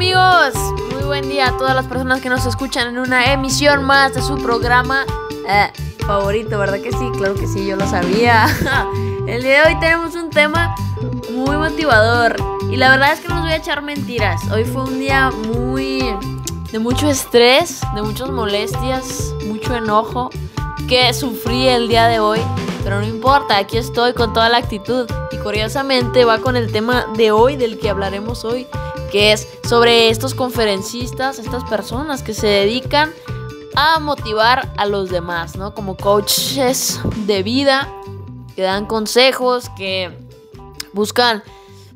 amigos? Muy buen día a todas las personas que nos escuchan en una emisión más de su programa eh, favorito, ¿verdad que sí? Claro que sí, yo lo sabía. El día de hoy tenemos un tema muy motivador y la verdad es que no nos voy a echar mentiras. Hoy fue un día muy de mucho estrés, de muchas molestias, mucho enojo que sufrí el día de hoy, pero no importa, aquí estoy con toda la actitud y curiosamente va con el tema de hoy del que hablaremos hoy que es sobre estos conferencistas, estas personas que se dedican a motivar a los demás, ¿no? Como coaches de vida, que dan consejos, que buscan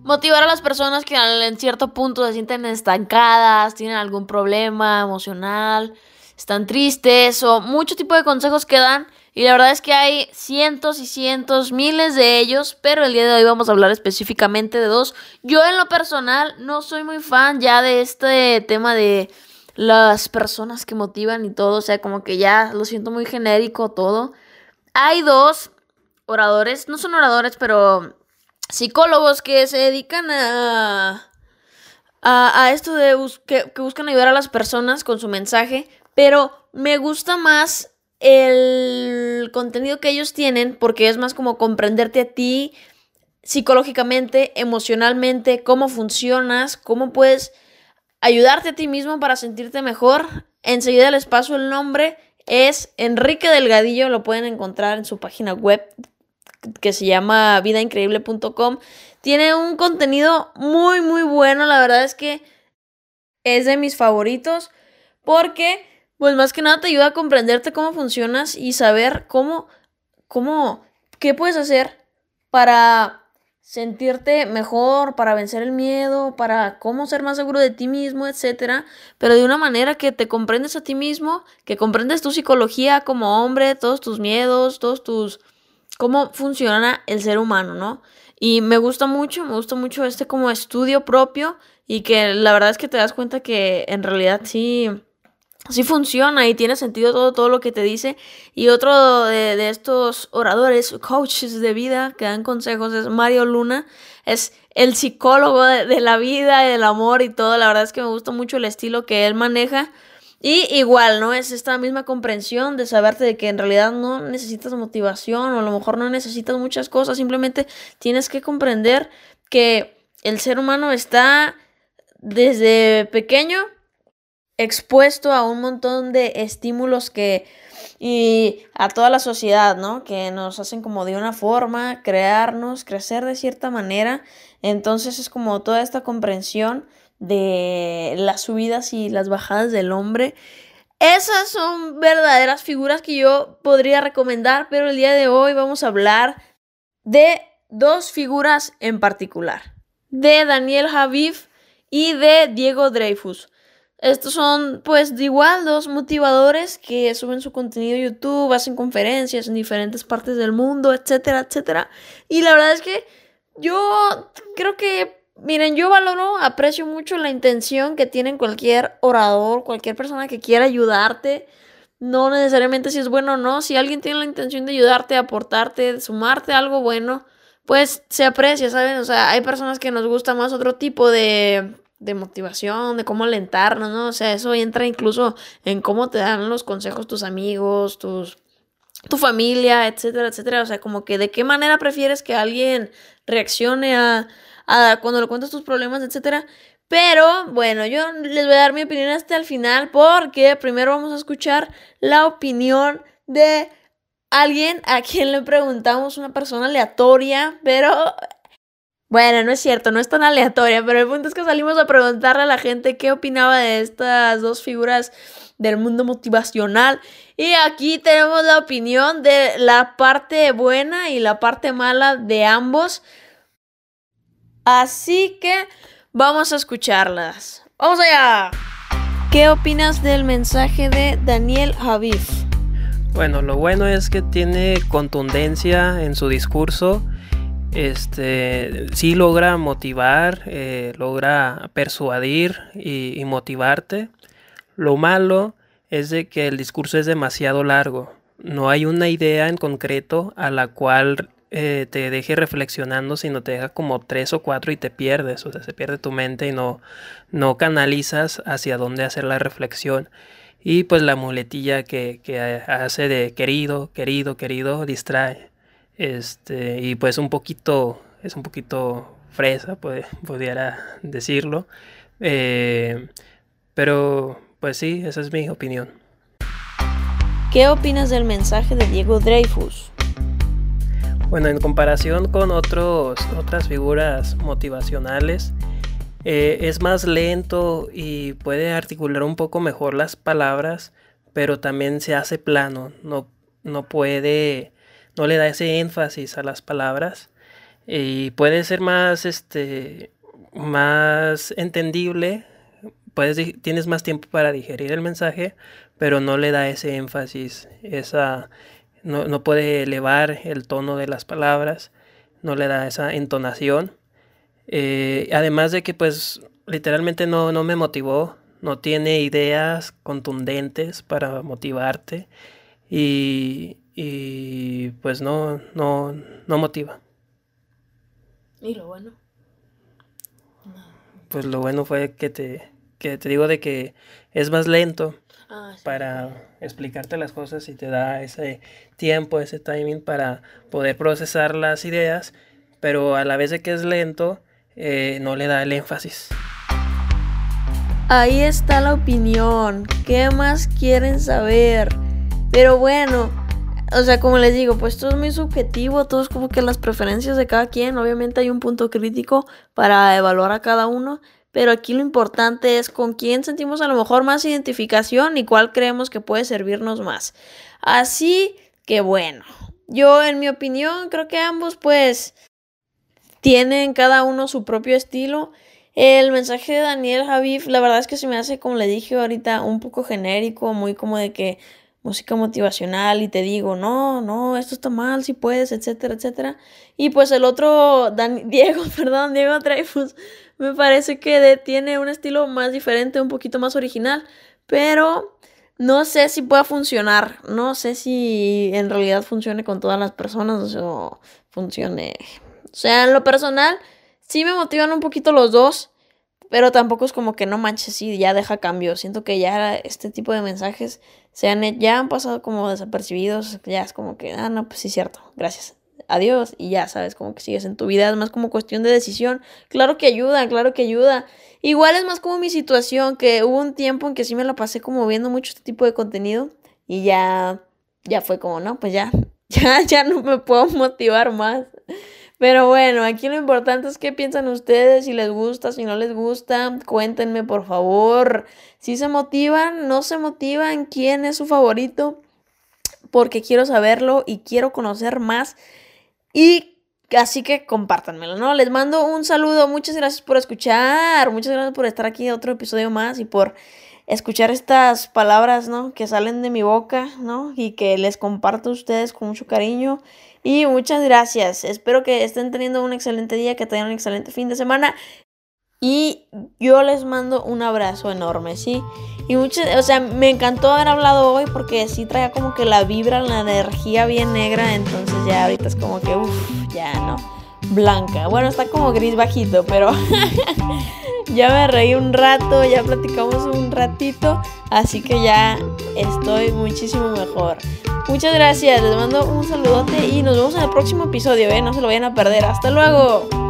motivar a las personas que en cierto punto se sienten estancadas, tienen algún problema emocional, están tristes o mucho tipo de consejos que dan y la verdad es que hay cientos y cientos, miles de ellos, pero el día de hoy vamos a hablar específicamente de dos. Yo en lo personal no soy muy fan ya de este tema de las personas que motivan y todo, o sea, como que ya lo siento muy genérico todo. Hay dos oradores, no son oradores, pero psicólogos que se dedican a, a, esto de que buscan ayudar a las personas con su mensaje, pero me gusta más el contenido que ellos tienen, porque es más como comprenderte a ti psicológicamente, emocionalmente, cómo funcionas, cómo puedes ayudarte a ti mismo para sentirte mejor. Enseguida les paso el nombre. Es Enrique Delgadillo, lo pueden encontrar en su página web que se llama vidaincreíble.com. Tiene un contenido muy, muy bueno. La verdad es que es de mis favoritos porque pues más que nada te ayuda a comprenderte cómo funcionas y saber cómo, cómo, qué puedes hacer para sentirte mejor, para vencer el miedo, para cómo ser más seguro de ti mismo, etcétera, pero de una manera que te comprendes a ti mismo, que comprendes tu psicología como hombre, todos tus miedos, todos tus cómo funciona el ser humano, ¿no? Y me gusta mucho, me gusta mucho este como estudio propio y que la verdad es que te das cuenta que en realidad sí sí funciona y tiene sentido todo, todo lo que te dice. Y otro de, estos oradores, coaches de vida que dan consejos es Mario Luna. Es el psicólogo de, la vida, del amor y todo. La verdad es que me gusta mucho el estilo que él maneja. Y igual, ¿no? Es esta misma comprensión de saberte de que en realidad no necesitas motivación o a lo mejor no necesitas muchas cosas. Simplemente tienes que comprender que el ser humano está desde pequeño expuesto a un montón de estímulos que y a toda la sociedad, ¿no? Que nos hacen como de una forma, crearnos, crecer de cierta manera. Entonces es como toda esta comprensión de las subidas y las bajadas del hombre. Esas son verdaderas figuras que yo podría recomendar, pero el día de hoy vamos a hablar de dos figuras en particular, de Daniel Javif y de Diego Dreyfus. Estos son, pues, de igual dos motivadores que suben su contenido a YouTube, hacen conferencias en diferentes partes del mundo, etcétera, etcétera. Y la verdad es que yo creo que, miren, yo valoro, aprecio mucho la intención que tienen cualquier orador, cualquier persona que quiera ayudarte. No necesariamente si es bueno o no. Si alguien tiene la intención de ayudarte, aportarte, sumarte algo bueno, pues se aprecia, ¿saben? O sea, hay personas que nos gusta más otro tipo de de motivación, de cómo alentarnos, ¿no? O sea, eso entra incluso en cómo te dan los consejos tus amigos, tus tu familia, etcétera, etcétera. O sea, como que de qué manera prefieres que alguien reaccione a, a cuando le cuentas tus problemas, etcétera. Pero bueno, yo les voy a dar mi opinión hasta el final porque primero vamos a escuchar la opinión de alguien a quien le preguntamos, una persona aleatoria, pero bueno, no es cierto, no es tan aleatoria, pero el punto es que salimos a preguntarle a la gente qué opinaba de estas dos figuras del mundo motivacional. Y aquí tenemos la opinión de la parte buena y la parte mala de ambos. Así que vamos a escucharlas. ¡Vamos allá! ¿Qué opinas del mensaje de Daniel Javif? Bueno, lo bueno es que tiene contundencia en su discurso este sí logra motivar, eh, logra persuadir y, motivarte. Lo malo es de que el discurso es demasiado largo. No hay una idea en concreto a la cual eh, te deje reflexionando, sino te deja como tres o cuatro y te pierdes, o sea, se pierde tu mente y no, no canalizas hacia dónde hacer la reflexión. Y pues la muletilla que, que hace de querido, querido, querido, distrae. Este, y pues un poquito, es un poquito fresa, puede, pudiera decirlo. Eh, pero pues sí, esa es mi opinión. ¿Qué opinas del mensaje de Diego Dreyfus? Bueno, en comparación con otros, otras figuras motivacionales, eh, es más lento y puede articular un poco mejor las palabras, pero también se hace plano, no, no puede, no le da ese énfasis a las palabras y puede ser más, este, más entendible puedes, tienes más tiempo para digerir el mensaje, pero no le da ese énfasis, esa, no, puede elevar el tono de las palabras, no le da esa entonación. Eh, además de que pues literalmente no, no me motivó, no tiene ideas contundentes para motivarte y, y pues no, no, no motiva. ¿Y lo bueno? Pues lo bueno fue que te, que te digo de que es más lento ah, para explicarte las cosas y te da ese tiempo, ese timing para poder procesar las ideas, pero a la vez de que es lento, eh, no le da el énfasis. Ahí está la opinión. ¿Qué más quieren saber? Pero bueno, o sea, como les digo, pues todo es muy subjetivo, todo es como que las preferencias de cada quien. Obviamente hay un punto crítico para evaluar a cada uno, pero aquí lo importante es con quién sentimos a lo mejor más identificación y cuál creemos que puede servirnos más. Así que bueno, yo en mi opinión creo que ambos pues tienen cada uno su propio estilo. El mensaje de Daniel Javif, la verdad es que se me hace, como le dije ahorita, un poco genérico, muy como de que música motivacional y te digo, no, no, esto está mal, si puedes, etcétera, etcétera. Y pues el otro, Diego, perdón, Diego Dreyfus, me parece que tiene un estilo más diferente, un poquito más original, pero no sé si pueda funcionar, no sé si en realidad funcione con todas las personas o funcione. O sea, en lo personal, sí me motivan un poquito los dos, pero tampoco es como que no manches, sí, ya deja cambio. Siento que ya este tipo de mensajes se han, ya han pasado como desapercibidos, ya es como que, ah, no, pues sí, cierto, gracias adiós y ya sabes como que sigues en tu vida, es más como cuestión de decisión. Claro que ayuda, claro que ayuda. Igual es más como mi situación, que hubo un tiempo en que sí me la pasé como viendo mucho este tipo de contenido y ya, ya fue como, no, pues ya, ya, ya no me puedo motivar más. Pero bueno, aquí lo importante es qué piensan ustedes, si les gusta, si no les gusta, cuéntenme por favor. Si se motivan, no se motivan, quién es su favorito, porque quiero saberlo y quiero conocer más y así que compártanmelo, ¿no? Les mando un saludo, muchas gracias por escuchar, muchas gracias por estar aquí en otro episodio más y por escuchar estas palabras, ¿no? Que salen de mi boca, ¿no? Y que les comparto a ustedes con mucho cariño. Y muchas gracias. Espero que estén teniendo un excelente día, que tengan un excelente fin de semana. Y yo les mando un abrazo enorme, ¿sí? Y muchas, o sea, me encantó haber hablado hoy porque sí traía como que la vibra, la energía bien negra, entonces ya ahorita es como que, uff, ya no, blanca. Bueno, está como gris bajito, pero ya me reí un rato, ya platicamos un ratito, así que ya estoy muchísimo mejor. Muchas gracias, les mando un saludote y nos vemos en el próximo episodio, ¿eh? No se lo vayan a perder. Hasta luego.